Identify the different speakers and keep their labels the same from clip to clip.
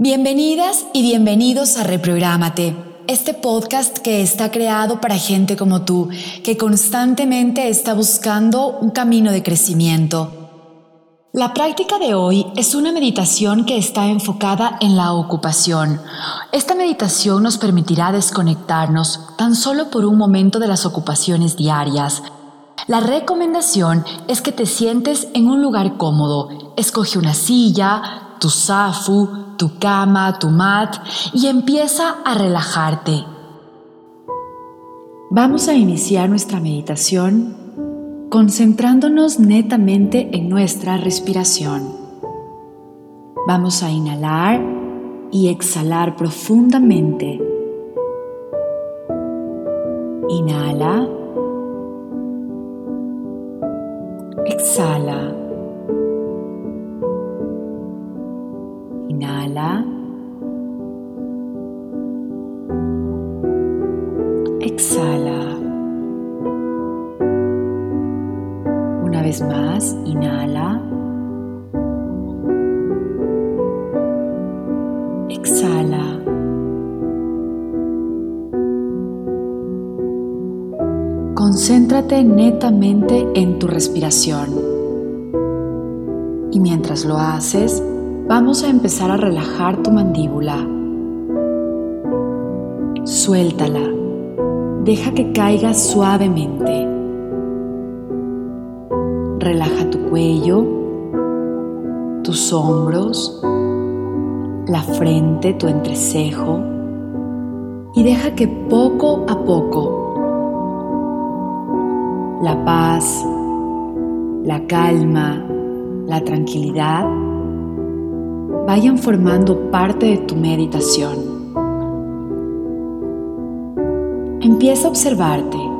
Speaker 1: Bienvenidas y bienvenidos a Reprográmate, este podcast que está creado para gente como tú, que constantemente está buscando un camino de crecimiento. La práctica de hoy es una meditación que está enfocada en la ocupación. Esta meditación nos permitirá desconectarnos tan solo por un momento de las ocupaciones diarias. La recomendación es que te sientes en un lugar cómodo. Escoge una silla, tu zafu, tu cama, tu mat y empieza a relajarte. Vamos a iniciar nuestra meditación concentrándonos netamente en nuestra respiración. Vamos a inhalar y exhalar profundamente. Inhala. Exhala. Más, inhala. Exhala. Concéntrate netamente en tu respiración. Y mientras lo haces, vamos a empezar a relajar tu mandíbula. Suéltala. Deja que caiga suavemente. Relaja tu cuello, tus hombros, la frente, tu entrecejo y deja que poco a poco la paz, la calma, la tranquilidad vayan formando parte de tu meditación. Empieza a observarte.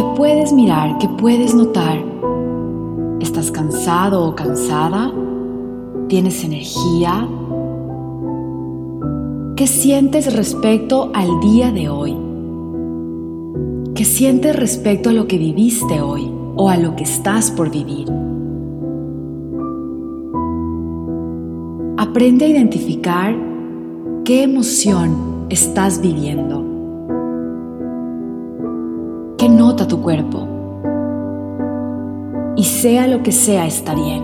Speaker 1: ¿Qué puedes mirar? ¿Qué puedes notar? ¿Estás cansado o cansada? ¿Tienes energía? ¿Qué sientes respecto al día de hoy? ¿Qué sientes respecto a lo que viviste hoy o a lo que estás por vivir? Aprende a identificar qué emoción estás viviendo. ¿Qué nota tu cuerpo? Y sea lo que sea, está bien.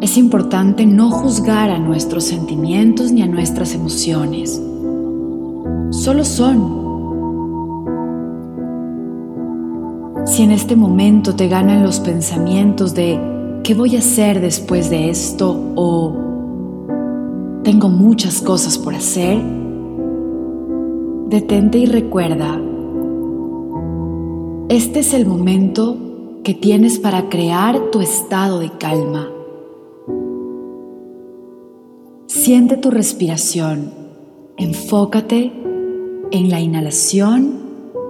Speaker 1: Es importante no juzgar a nuestros sentimientos ni a nuestras emociones. Solo son. Si en este momento te ganan los pensamientos de ¿qué voy a hacer después de esto? O tengo muchas cosas por hacer. Detente y recuerda, este es el momento que tienes para crear tu estado de calma. Siente tu respiración, enfócate en la inhalación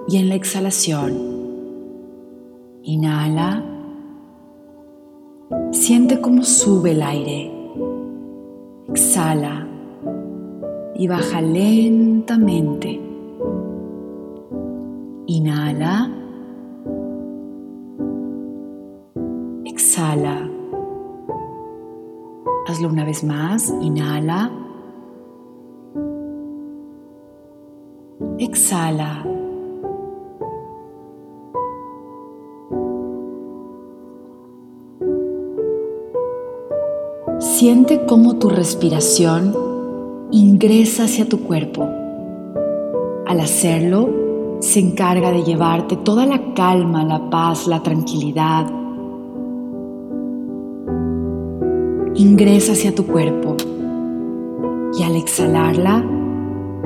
Speaker 1: y en la exhalación. Inhala. Siente cómo sube el aire. Exhala y baja lentamente. Inhala. Exhala. Hazlo una vez más. Inhala. Exhala. Siente cómo tu respiración ingresa hacia tu cuerpo. Al hacerlo, se encarga de llevarte toda la calma, la paz, la tranquilidad. Ingresa hacia tu cuerpo y al exhalarla,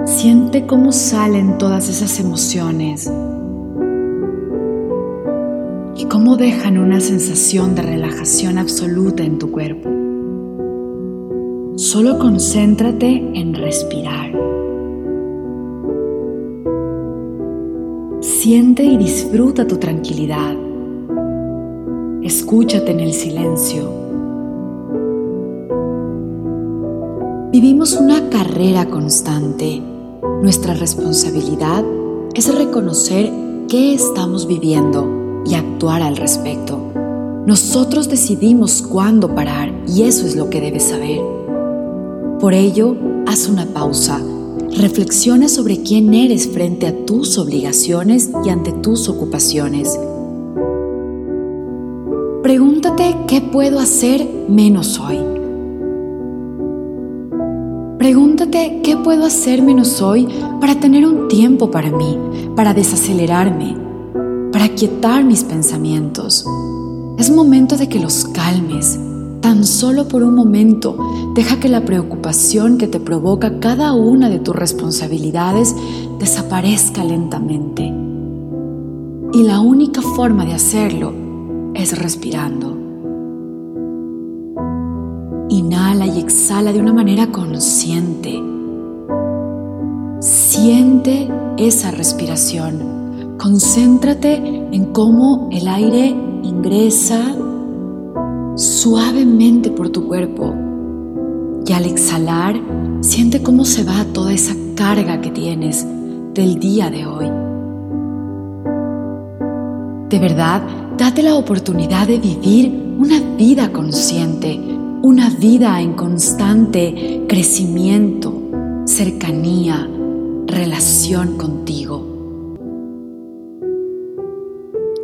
Speaker 1: siente cómo salen todas esas emociones y cómo dejan una sensación de relajación absoluta en tu cuerpo. Solo concéntrate en respirar. Siente y disfruta tu tranquilidad. Escúchate en el silencio. Vivimos una carrera constante. Nuestra responsabilidad es reconocer qué estamos viviendo y actuar al respecto. Nosotros decidimos cuándo parar y eso es lo que debes saber. Por ello, haz una pausa. Reflexiona sobre quién eres frente a tus obligaciones y ante tus ocupaciones. Pregúntate qué puedo hacer menos hoy. Pregúntate qué puedo hacer menos hoy para tener un tiempo para mí, para desacelerarme, para quietar mis pensamientos. Es momento de que los calmes. Tan solo por un momento, deja que la preocupación que te provoca cada una de tus responsabilidades desaparezca lentamente. Y la única forma de hacerlo es respirando. Inhala y exhala de una manera consciente. Siente esa respiración. Concéntrate en cómo el aire ingresa suavemente por tu cuerpo y al exhalar siente cómo se va toda esa carga que tienes del día de hoy. De verdad, date la oportunidad de vivir una vida consciente, una vida en constante crecimiento, cercanía, relación contigo.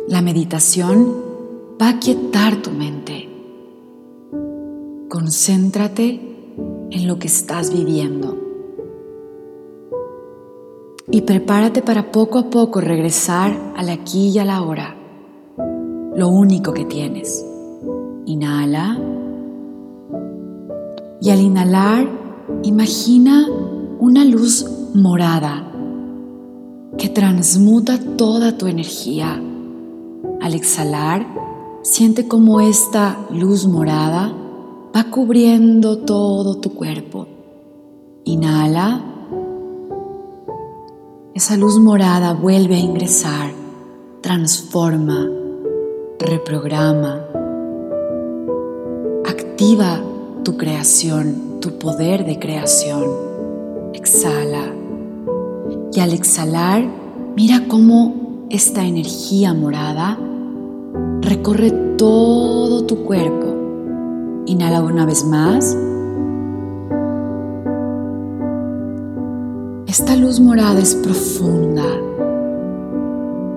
Speaker 1: La meditación va a quietar tu mente. Concéntrate en lo que estás viviendo. Y prepárate para poco a poco regresar al aquí y a la hora. Lo único que tienes. Inhala. Y al inhalar, imagina una luz morada que transmuta toda tu energía. Al exhalar, Siente cómo esta luz morada va cubriendo todo tu cuerpo. Inhala. Esa luz morada vuelve a ingresar, transforma, reprograma, activa tu creación, tu poder de creación. Exhala. Y al exhalar, mira cómo esta energía morada recorre todo tu cuerpo. Inhala una vez más. Esta luz morada es profunda,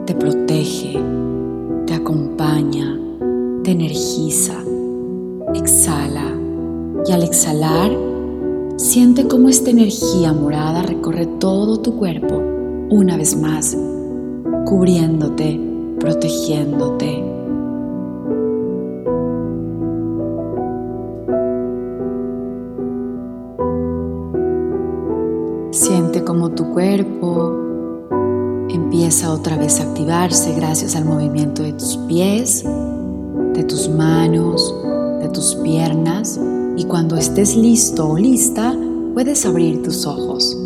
Speaker 1: te protege, te acompaña, te energiza. Exhala y al exhalar, siente cómo esta energía morada recorre todo tu cuerpo una vez más, cubriéndote, protegiéndote Como tu cuerpo empieza otra vez a activarse gracias al movimiento de tus pies, de tus manos, de tus piernas y cuando estés listo o lista puedes abrir tus ojos.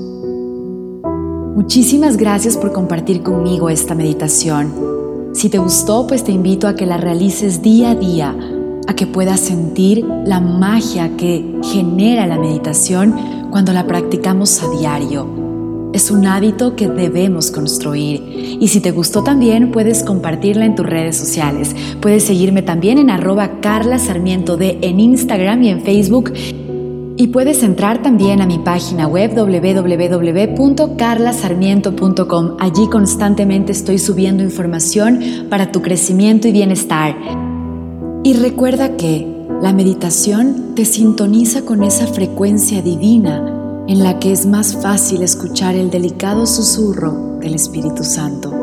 Speaker 1: Muchísimas gracias por compartir conmigo esta meditación. Si te gustó, pues te invito a que la realices día a día, a que puedas sentir la magia que genera la meditación cuando la practicamos a diario. Es un hábito que debemos construir. Y si te gustó también, puedes compartirla en tus redes sociales. Puedes seguirme también en arroba Carla Sarmiento de en Instagram y en Facebook. Y puedes entrar también a mi página web www.carlasarmiento.com. Allí constantemente estoy subiendo información para tu crecimiento y bienestar. Y recuerda que la meditación te sintoniza con esa frecuencia divina en la que es más fácil escuchar el delicado susurro del Espíritu Santo.